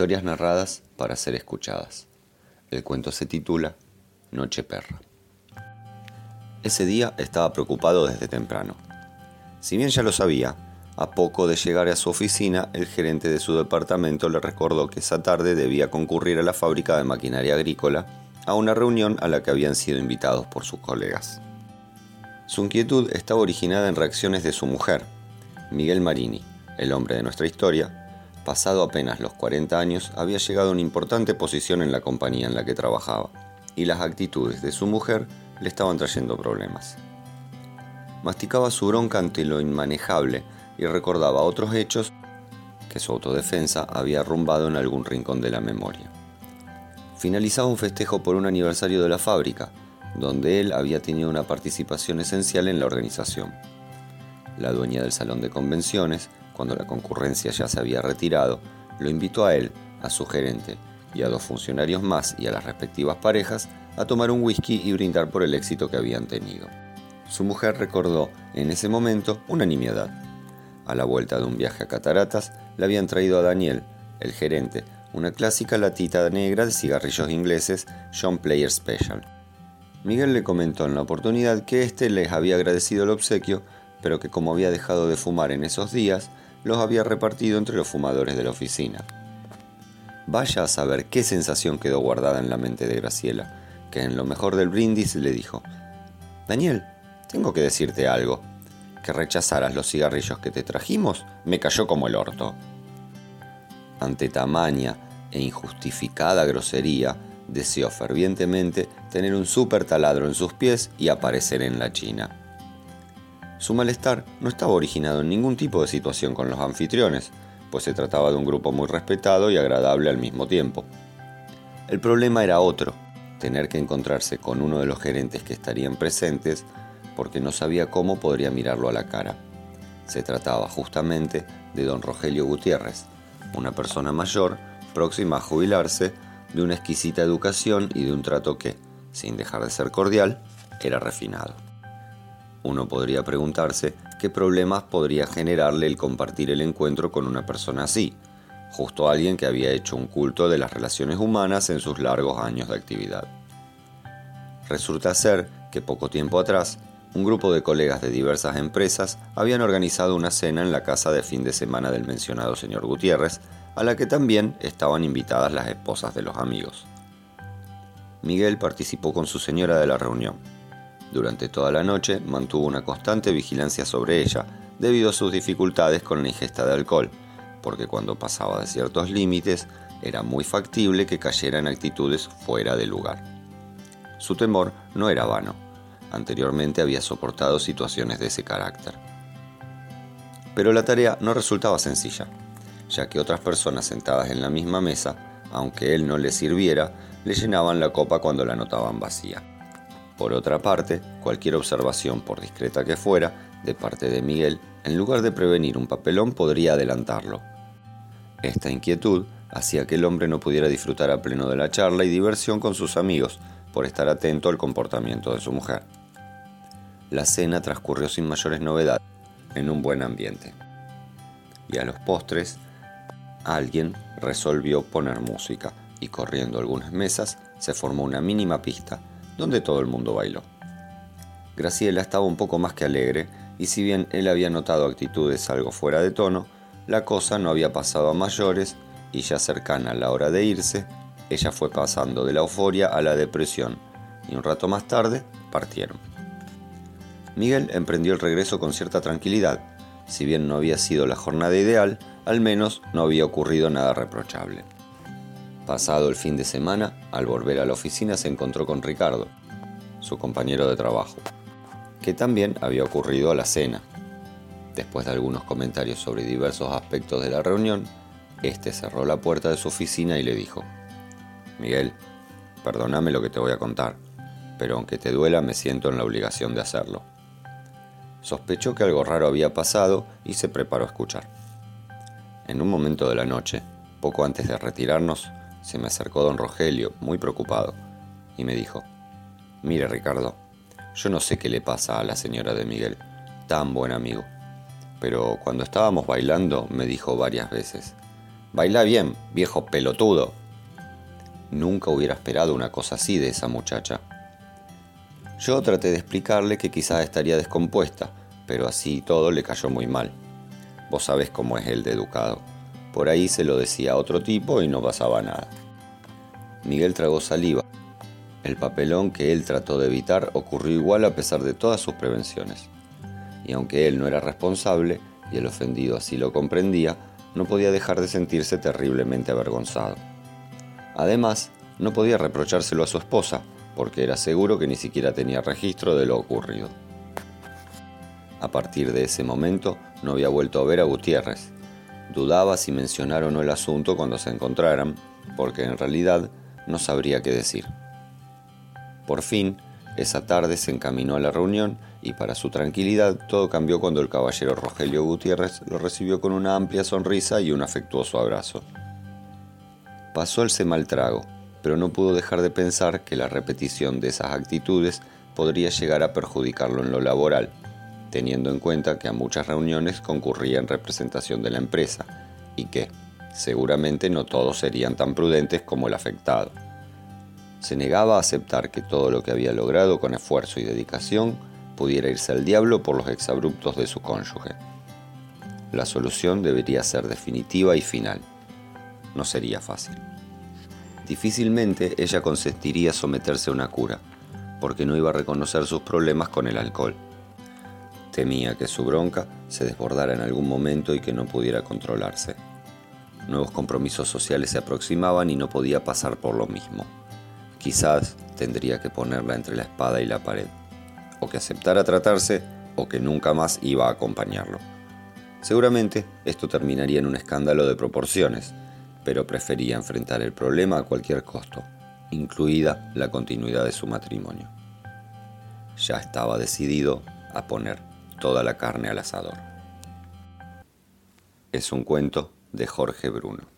Historias narradas para ser escuchadas. El cuento se titula Noche Perra. Ese día estaba preocupado desde temprano. Si bien ya lo sabía, a poco de llegar a su oficina, el gerente de su departamento le recordó que esa tarde debía concurrir a la fábrica de maquinaria agrícola a una reunión a la que habían sido invitados por sus colegas. Su inquietud estaba originada en reacciones de su mujer, Miguel Marini, el hombre de nuestra historia, pasado apenas los 40 años, había llegado a una importante posición en la compañía en la que trabajaba, y las actitudes de su mujer le estaban trayendo problemas. Masticaba su bronca ante lo inmanejable y recordaba otros hechos que su autodefensa había arrumbado en algún rincón de la memoria. Finalizaba un festejo por un aniversario de la fábrica, donde él había tenido una participación esencial en la organización. La dueña del salón de convenciones cuando la concurrencia ya se había retirado, lo invitó a él, a su gerente y a dos funcionarios más y a las respectivas parejas a tomar un whisky y brindar por el éxito que habían tenido. Su mujer recordó en ese momento una nimiedad. A la vuelta de un viaje a Cataratas le habían traído a Daniel, el gerente, una clásica latita negra de cigarrillos ingleses John Player Special. Miguel le comentó en la oportunidad que éste les había agradecido el obsequio, pero que como había dejado de fumar en esos días, los había repartido entre los fumadores de la oficina. Vaya a saber qué sensación quedó guardada en la mente de Graciela, que en lo mejor del brindis le dijo, Daniel, tengo que decirte algo. Que rechazaras los cigarrillos que te trajimos me cayó como el orto. Ante tamaña e injustificada grosería, deseó fervientemente tener un súper taladro en sus pies y aparecer en la China. Su malestar no estaba originado en ningún tipo de situación con los anfitriones, pues se trataba de un grupo muy respetado y agradable al mismo tiempo. El problema era otro, tener que encontrarse con uno de los gerentes que estarían presentes porque no sabía cómo podría mirarlo a la cara. Se trataba justamente de don Rogelio Gutiérrez, una persona mayor, próxima a jubilarse, de una exquisita educación y de un trato que, sin dejar de ser cordial, era refinado. Uno podría preguntarse qué problemas podría generarle el compartir el encuentro con una persona así, justo alguien que había hecho un culto de las relaciones humanas en sus largos años de actividad. Resulta ser que poco tiempo atrás, un grupo de colegas de diversas empresas habían organizado una cena en la casa de fin de semana del mencionado señor Gutiérrez, a la que también estaban invitadas las esposas de los amigos. Miguel participó con su señora de la reunión durante toda la noche mantuvo una constante vigilancia sobre ella, debido a sus dificultades con la ingesta de alcohol, porque cuando pasaba de ciertos límites era muy factible que cayera en actitudes fuera de lugar. Su temor no era vano. Anteriormente había soportado situaciones de ese carácter. Pero la tarea no resultaba sencilla, ya que otras personas sentadas en la misma mesa, aunque él no les sirviera, le llenaban la copa cuando la notaban vacía. Por otra parte, cualquier observación, por discreta que fuera, de parte de Miguel, en lugar de prevenir un papelón, podría adelantarlo. Esta inquietud hacía que el hombre no pudiera disfrutar a pleno de la charla y diversión con sus amigos, por estar atento al comportamiento de su mujer. La cena transcurrió sin mayores novedades, en un buen ambiente. Y a los postres, alguien resolvió poner música, y corriendo algunas mesas, se formó una mínima pista donde todo el mundo bailó. Graciela estaba un poco más que alegre, y si bien él había notado actitudes algo fuera de tono, la cosa no había pasado a mayores, y ya cercana a la hora de irse, ella fue pasando de la euforia a la depresión, y un rato más tarde partieron. Miguel emprendió el regreso con cierta tranquilidad, si bien no había sido la jornada ideal, al menos no había ocurrido nada reprochable. Pasado el fin de semana, al volver a la oficina se encontró con Ricardo, su compañero de trabajo, que también había ocurrido a la cena. Después de algunos comentarios sobre diversos aspectos de la reunión, este cerró la puerta de su oficina y le dijo, Miguel, perdóname lo que te voy a contar, pero aunque te duela me siento en la obligación de hacerlo. Sospechó que algo raro había pasado y se preparó a escuchar. En un momento de la noche, poco antes de retirarnos, se me acercó don Rogelio, muy preocupado, y me dijo, Mire Ricardo, yo no sé qué le pasa a la señora de Miguel, tan buen amigo, pero cuando estábamos bailando me dijo varias veces, Baila bien, viejo pelotudo. Nunca hubiera esperado una cosa así de esa muchacha. Yo traté de explicarle que quizás estaría descompuesta, pero así todo le cayó muy mal. Vos sabés cómo es el de educado. Por ahí se lo decía a otro tipo y no pasaba nada. Miguel tragó saliva. El papelón que él trató de evitar ocurrió igual a pesar de todas sus prevenciones. Y aunque él no era responsable, y el ofendido así lo comprendía, no podía dejar de sentirse terriblemente avergonzado. Además, no podía reprochárselo a su esposa, porque era seguro que ni siquiera tenía registro de lo ocurrido. A partir de ese momento no había vuelto a ver a Gutiérrez. Dudaba si mencionar o no el asunto cuando se encontraran, porque en realidad no sabría qué decir. Por fin, esa tarde se encaminó a la reunión y para su tranquilidad todo cambió cuando el caballero Rogelio Gutiérrez lo recibió con una amplia sonrisa y un afectuoso abrazo. Pasó el mal trago, pero no pudo dejar de pensar que la repetición de esas actitudes podría llegar a perjudicarlo en lo laboral, teniendo en cuenta que a muchas reuniones concurría en representación de la empresa y que, seguramente, no todos serían tan prudentes como el afectado. Se negaba a aceptar que todo lo que había logrado con esfuerzo y dedicación pudiera irse al diablo por los exabruptos de su cónyuge. La solución debería ser definitiva y final. No sería fácil. Difícilmente ella consentiría someterse a una cura, porque no iba a reconocer sus problemas con el alcohol. Temía que su bronca se desbordara en algún momento y que no pudiera controlarse. Nuevos compromisos sociales se aproximaban y no podía pasar por lo mismo. Quizás tendría que ponerla entre la espada y la pared, o que aceptara tratarse o que nunca más iba a acompañarlo. Seguramente esto terminaría en un escándalo de proporciones, pero prefería enfrentar el problema a cualquier costo, incluida la continuidad de su matrimonio. Ya estaba decidido a poner toda la carne al asador. Es un cuento de Jorge Bruno.